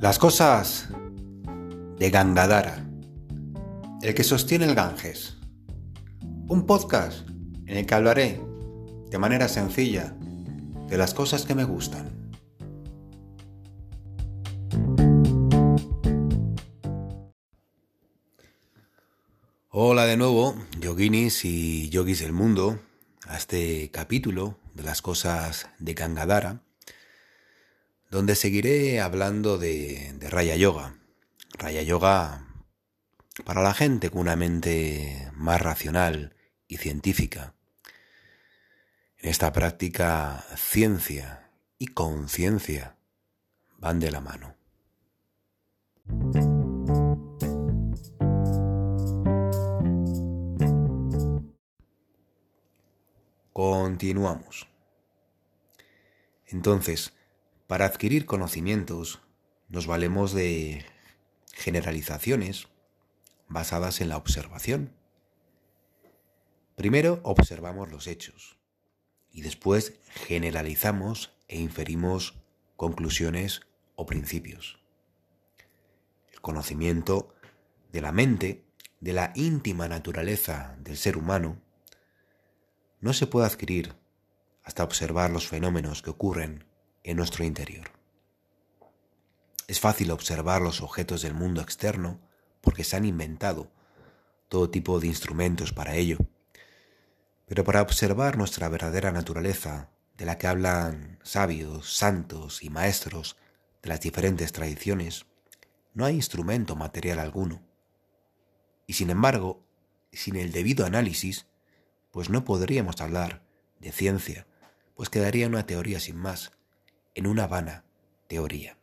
Las cosas de Gangadara, el que sostiene el Ganges. Un podcast en el que hablaré de manera sencilla de las cosas que me gustan. Hola de nuevo, yoginis y yogis del mundo, a este capítulo de las cosas de Gangadara donde seguiré hablando de, Raya Yoga. Raya Yoga para la gente con una mente más racional y científica. En esta práctica, ciencia y conciencia van de la mano. Continuamos. Entonces, para adquirir conocimientos nos valemos de generalizaciones basadas en la observación. Primero observamos los hechos y después generalizamos e inferimos conclusiones o principios. El conocimiento de la mente, de la íntima naturaleza del ser humano, no se puede adquirir hasta observar los fenómenos que ocurren en nuestro interior. Es fácil observar los objetos del mundo externo porque se han inventado todo tipo de instrumentos para ello. Pero para observar nuestra verdadera naturaleza, de la que hablan sabios, santos y maestros de las diferentes tradiciones, no hay instrumento material alguno. Y sin embargo, sin el debido análisis, pues no podríamos hablar de ciencia, pues quedaría una teoría sin más, en una vana teoría.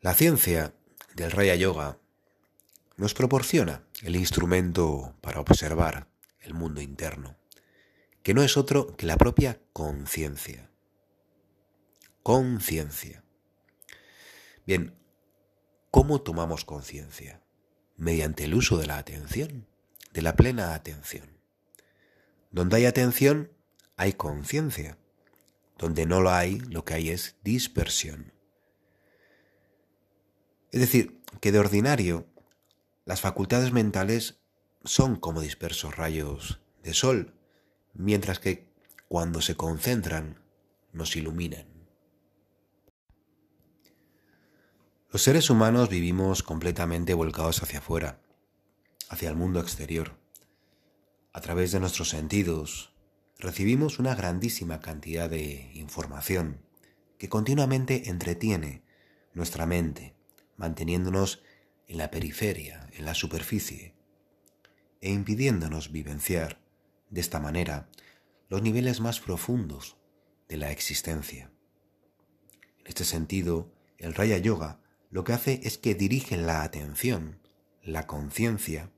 La ciencia del Raya Yoga nos proporciona el instrumento para observar el mundo interno, que no es otro que la propia conciencia. Conciencia. Bien, ¿cómo tomamos conciencia? Mediante el uso de la atención, de la plena atención. Donde hay atención, hay conciencia. Donde no lo hay, lo que hay es dispersión. Es decir, que de ordinario las facultades mentales son como dispersos rayos de sol, mientras que cuando se concentran nos iluminan. Los seres humanos vivimos completamente volcados hacia afuera, hacia el mundo exterior. A través de nuestros sentidos, recibimos una grandísima cantidad de información que continuamente entretiene nuestra mente, manteniéndonos en la periferia, en la superficie, e impidiéndonos vivenciar de esta manera los niveles más profundos de la existencia. En este sentido, el Raya Yoga lo que hace es que dirige la atención, la conciencia,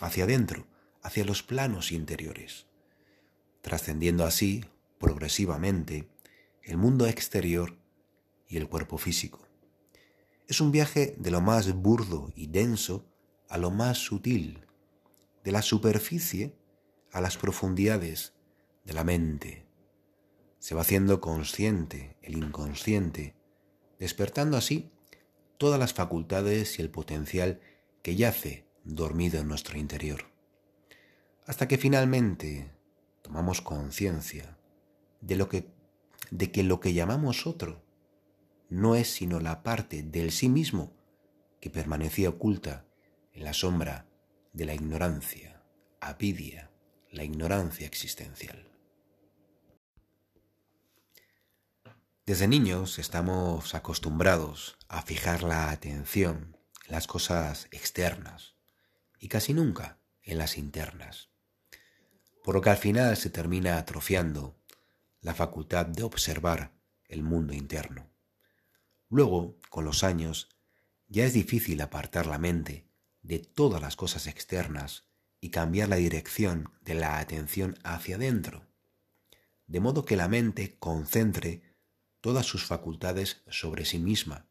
hacia adentro, hacia los planos interiores trascendiendo así, progresivamente, el mundo exterior y el cuerpo físico. Es un viaje de lo más burdo y denso a lo más sutil, de la superficie a las profundidades de la mente. Se va haciendo consciente el inconsciente, despertando así todas las facultades y el potencial que yace dormido en nuestro interior, hasta que finalmente tomamos conciencia de lo que de que lo que llamamos otro no es sino la parte del sí mismo que permanecía oculta en la sombra de la ignorancia, apidia, la ignorancia existencial. Desde niños estamos acostumbrados a fijar la atención en las cosas externas y casi nunca en las internas por lo que al final se termina atrofiando la facultad de observar el mundo interno. Luego, con los años, ya es difícil apartar la mente de todas las cosas externas y cambiar la dirección de la atención hacia adentro, de modo que la mente concentre todas sus facultades sobre sí misma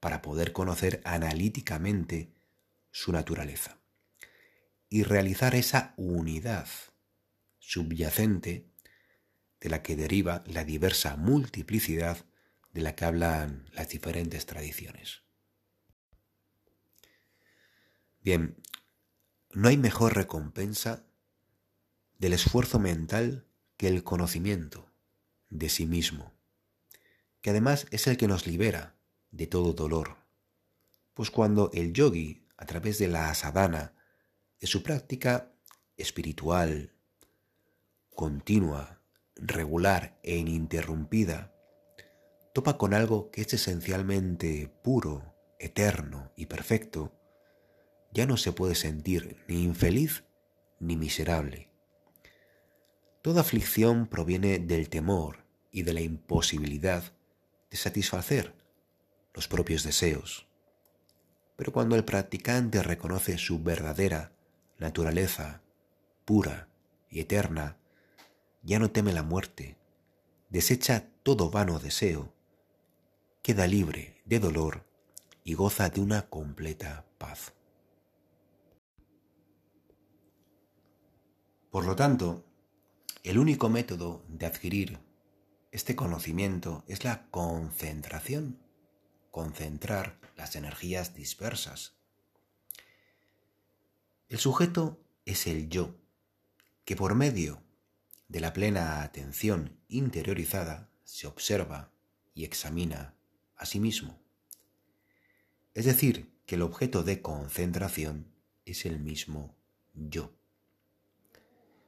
para poder conocer analíticamente su naturaleza y realizar esa unidad subyacente de la que deriva la diversa multiplicidad de la que hablan las diferentes tradiciones. Bien, no hay mejor recompensa del esfuerzo mental que el conocimiento de sí mismo, que además es el que nos libera de todo dolor. Pues cuando el yogi, a través de la sadhana, de su práctica espiritual, continua, regular e ininterrumpida, topa con algo que es esencialmente puro, eterno y perfecto, ya no se puede sentir ni infeliz ni miserable. Toda aflicción proviene del temor y de la imposibilidad de satisfacer los propios deseos. Pero cuando el practicante reconoce su verdadera naturaleza, pura y eterna, ya no teme la muerte, desecha todo vano deseo, queda libre de dolor y goza de una completa paz. Por lo tanto, el único método de adquirir este conocimiento es la concentración, concentrar las energías dispersas. El sujeto es el yo, que por medio de la plena atención interiorizada se observa y examina a sí mismo. Es decir, que el objeto de concentración es el mismo yo.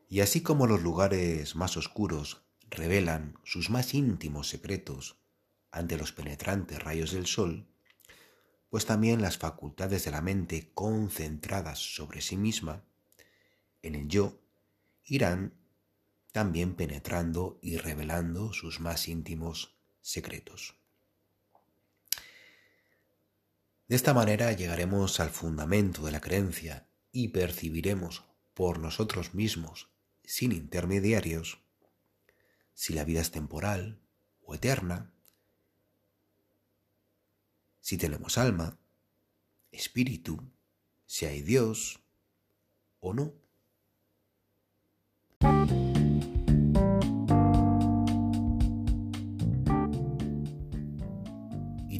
Y así como los lugares más oscuros revelan sus más íntimos secretos ante los penetrantes rayos del sol, pues también las facultades de la mente concentradas sobre sí misma, en el yo, irán también penetrando y revelando sus más íntimos secretos. De esta manera llegaremos al fundamento de la creencia y percibiremos por nosotros mismos sin intermediarios, si la vida es temporal o eterna, si tenemos alma, espíritu, si hay Dios o no.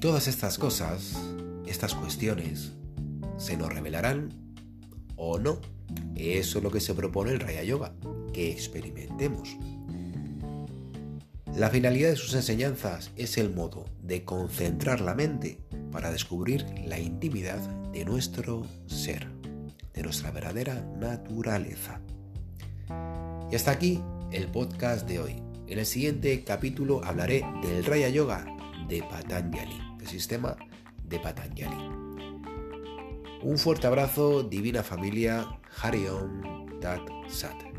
Todas estas cosas, estas cuestiones, se nos revelarán o no. Eso es lo que se propone el Raya Yoga que experimentemos. La finalidad de sus enseñanzas es el modo de concentrar la mente para descubrir la intimidad de nuestro ser, de nuestra verdadera naturaleza. Y hasta aquí el podcast de hoy. En el siguiente capítulo hablaré del Raya Yoga de Patanjali, sistema de Patanjali. Un fuerte abrazo, divina familia, Hari Om Tat Sat.